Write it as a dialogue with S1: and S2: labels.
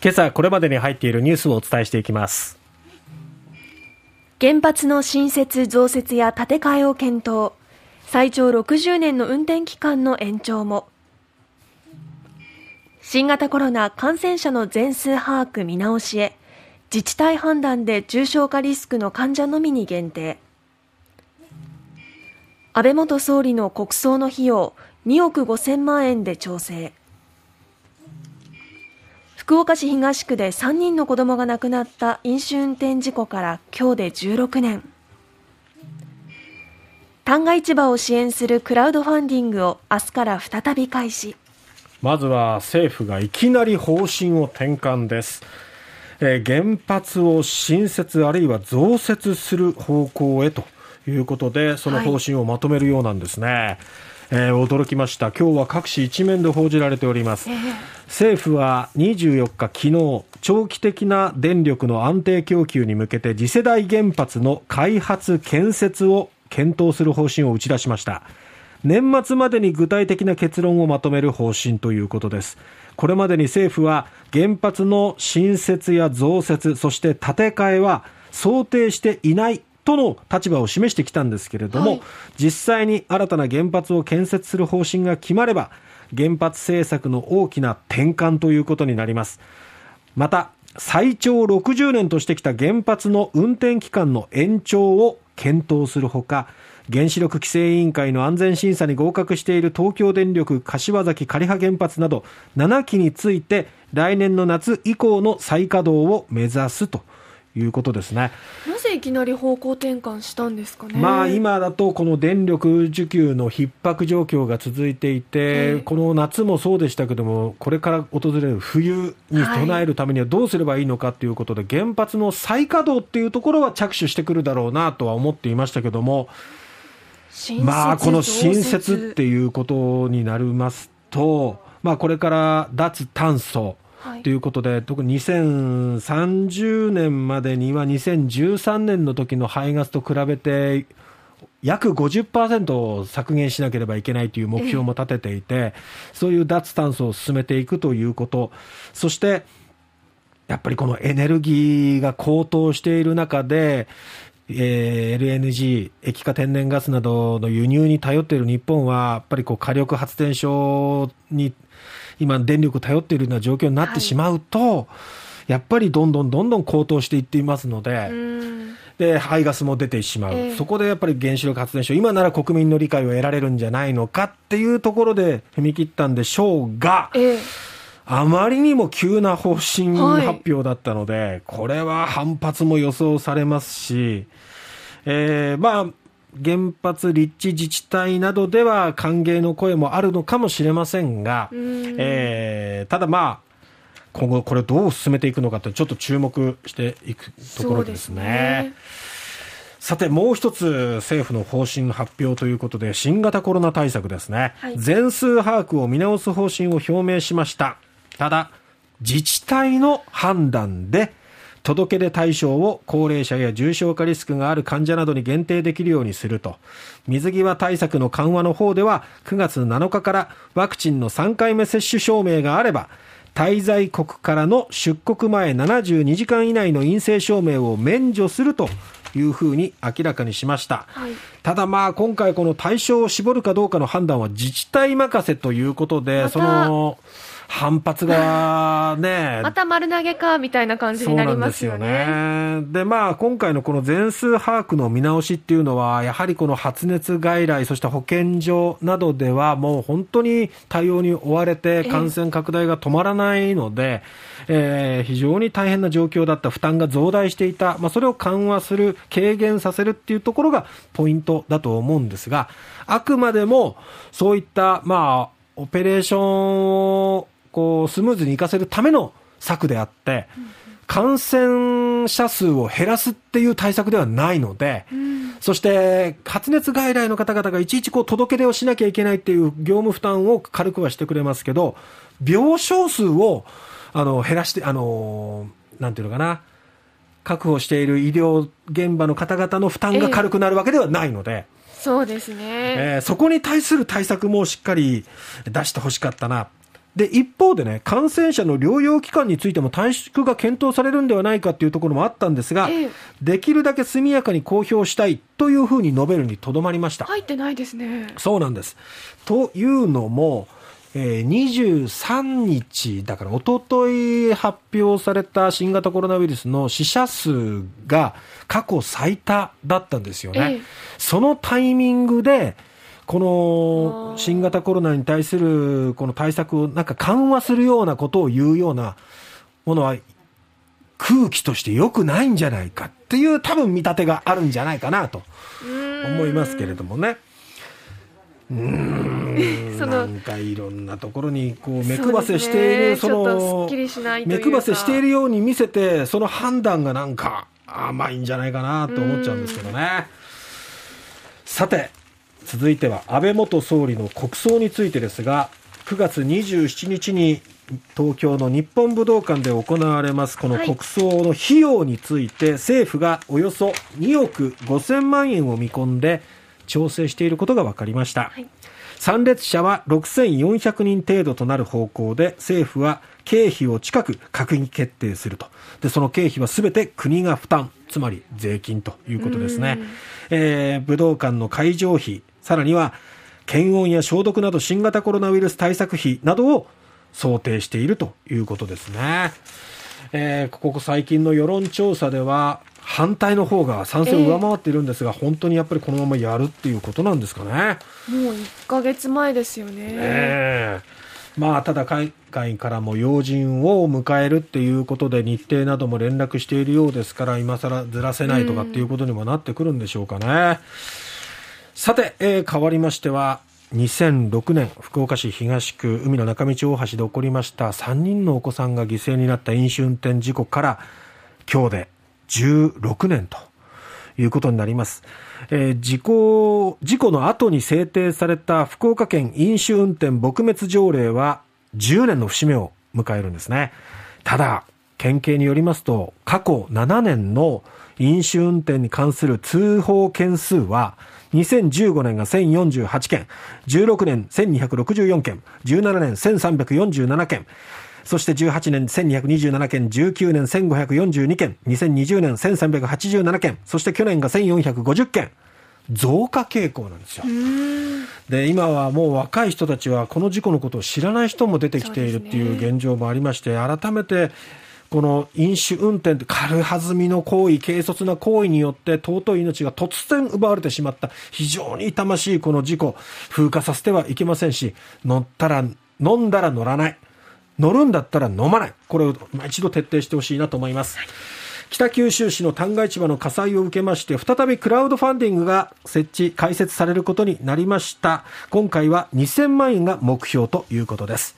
S1: 今朝これまでに入っているニュースをお伝えしていきます。
S2: 原発の新設増設や建て替えを検討。最長60年の運転期間の延長も。新型コロナ感染者の全数把握見直しへ。自治体判断で重症化リスクの患者のみに限定。安倍元総理の国葬の費用2億5000万円で調整。福岡市東区で3人の子供が亡くなった飲酒運転事故から今日で16年旦過市場を支援するクラウドファンディングを明日から再び開始
S1: まずは政府がいきなり方針を転換です。えー、原発を新設あるいは増設する方向へということで、その方針をまとめるようなんですね。はい、えー、驚きました。今日は各紙一面で報じられております。えー、政府は24日昨日、長期的な電力の安定供給に向けて次世代原発の開発建設を検討する方針を打ち出しました。年末までに具体的な結論をまとめる方針ということです。これまでに政府は原発の新設や増設、そして建て替えは想定していないとの立場を示してきたんですけれども、はい、実際に新たな原発を建設する方針が決まれば、原発政策の大きな転換ということになります。また、最長60年としてきた原発の運転期間の延長を検討するほか、原子力規制委員会の安全審査に合格している東京電力柏崎刈羽原発など7基について来年の夏以降の再稼働を目指すということですね。
S2: なぜいきなり方向転換したんですかね？
S1: まあ今だとこの電力需給の逼迫状況が続いていて、この夏もそうでしたけども、これから訪れる冬に備えるためにはどうすればいいのかということで、原発の再稼働っていうところは着手してくるだろうなとは思っていましたけども。まあ、この新設っていうことになりますと、まあ、これから脱炭素ということで、はい、特に2030年までには2013年の時の排ガスと比べて、約50%削減しなければいけないという目標も立てていて、そういう脱炭素を進めていくということ、そしてやっぱりこのエネルギーが高騰している中で、えー、LNG、液化天然ガスなどの輸入に頼っている日本は、やっぱりこう火力発電所に今、電力頼っているような状況になってしまうと、はい、やっぱりどんどんどんどん高騰していっていますので、で排ガスも出てしまう、えー、そこでやっぱり原子力発電所、今なら国民の理解を得られるんじゃないのかっていうところで踏み切ったんでしょうが、えーあまりにも急な方針発表だったので、はい、これは反発も予想されますし、えー、まあ、原発立地自治体などでは歓迎の声もあるのかもしれませんが、えー、ただまあ、今後これどう進めていくのかってちょっと注目していくところですね。さて、もう一つ政府の方針発表ということで、新型コロナ対策ですね。はい、全数把握を見直す方針を表明しました。ただ、自治体の判断で、届け出対象を高齢者や重症化リスクがある患者などに限定できるようにすると。水際対策の緩和の方では、9月7日からワクチンの3回目接種証明があれば、滞在国からの出国前72時間以内の陰性証明を免除するというふうに明らかにしました、はい、ただまあ今回この対象を絞るかどうかの判断は自治体任せということで、その反発がね。
S2: また丸投げか、みたいな感じになりますよね。ですよ
S1: ね。で、まあ、今回のこの全数把握の見直しっていうのは、やはりこの発熱外来、そして保健所などでは、もう本当に対応に追われて、感染拡大が止まらないので、えー、非常に大変な状況だった、負担が増大していた、まあ、それを緩和する、軽減させるっていうところがポイントだと思うんですが、あくまでも、そういった、まあ、オペレーションをこうスムーズにいかせるための策であって、感染者数を減らすっていう対策ではないので、うん、そして発熱外来の方々がいちいちこう届け出をしなきゃいけないっていう業務負担を軽くはしてくれますけど、病床数をあの減らして、あのなんていうのかな、確保している医療現場の方々の負担が軽くなるわけではないので、え
S2: え、そうですね、
S1: えー、そこに対する対策もしっかり出してほしかったな。で、一方でね、感染者の療養期間についても短縮が検討されるんではないかっていうところもあったんですが、
S2: ええ
S1: できるだけ速やかに公表したいというふうに述べるにとどまりました。
S2: 入ってないですね。
S1: そうなんです。というのも、えー23日、だから一昨日発表された新型コロナウイルスの死者数が過去最多だったんですよね。
S2: ええ
S1: そのタイミングで、この新型コロナに対するこの対策をなんか緩和するようなことを言うようなものは空気として良くないんじゃないかっていう多分見立てがあるんじゃないかなと思いますけれどもね。うーん。なんかいろんなところにこう目配せしているその目配せしているように見せてその判断がなんか甘いんじゃないかなと思っちゃうんですけどね。さて続いては安倍元総理の国葬についてですが9月27日に東京の日本武道館で行われますこの
S2: はい
S1: 国葬の費用について政府がおよそ2億5000万円を見込んで調整していることが分かりました、
S2: はい
S1: 参列者は6400人程度となる方向で政府は経費を近く閣議決定すると。でその経費は全て国が負担つまり税金ということですね、えー武道館の会場費さらには検温や消毒など新型コロナウイルス対策費などを想定しているということですね、えーここ最近の世論調査では反対の方が賛成を上回っているんですが、本当にやっぱりこのままやるっていうことなんですかね。
S2: もう1ヶ月前ですよね。
S1: ええまあ、ただ海外からも要人を迎えるっていうことで日程なども連絡しているようですから今更ずらせないとかっていうことにもなってくるんでしょうかね。さて、えー変わりましては2006年福岡市東区海の中道大橋で起こりました3人のお子さんが犠牲になった飲酒運転事故から今日で16年ということになります。えー事故、事故の後に制定された福岡県飲酒運転撲滅条例は10年の節目を迎えるんですね。ただ、県警によりますと、過去7年の飲酒運転に関する通報件数は、2015年が1048件、16年1264件、17年1347件、そして18年1227件、19年1542件、2020年1387件、そして去年が1450件、増加傾向なんですよ。で、今はもう若い人たちはこの事故のことを知らない人も出てきているっていう現状もありまして、改めて、この飲酒運転って軽はずみの行為、軽率な行為によって尊い命が突然奪われてしまった非常に痛ましいこの事故、風化させてはいけませんし、乗ったら、飲んだら乗らない。乗るんだったら飲まない。これを一度徹底してほしいなと思います。北九州市の旦過市場の火災を受けまして、再びクラウドファンディングが設置、開設されることになりました。今回は2000万円が目標ということです。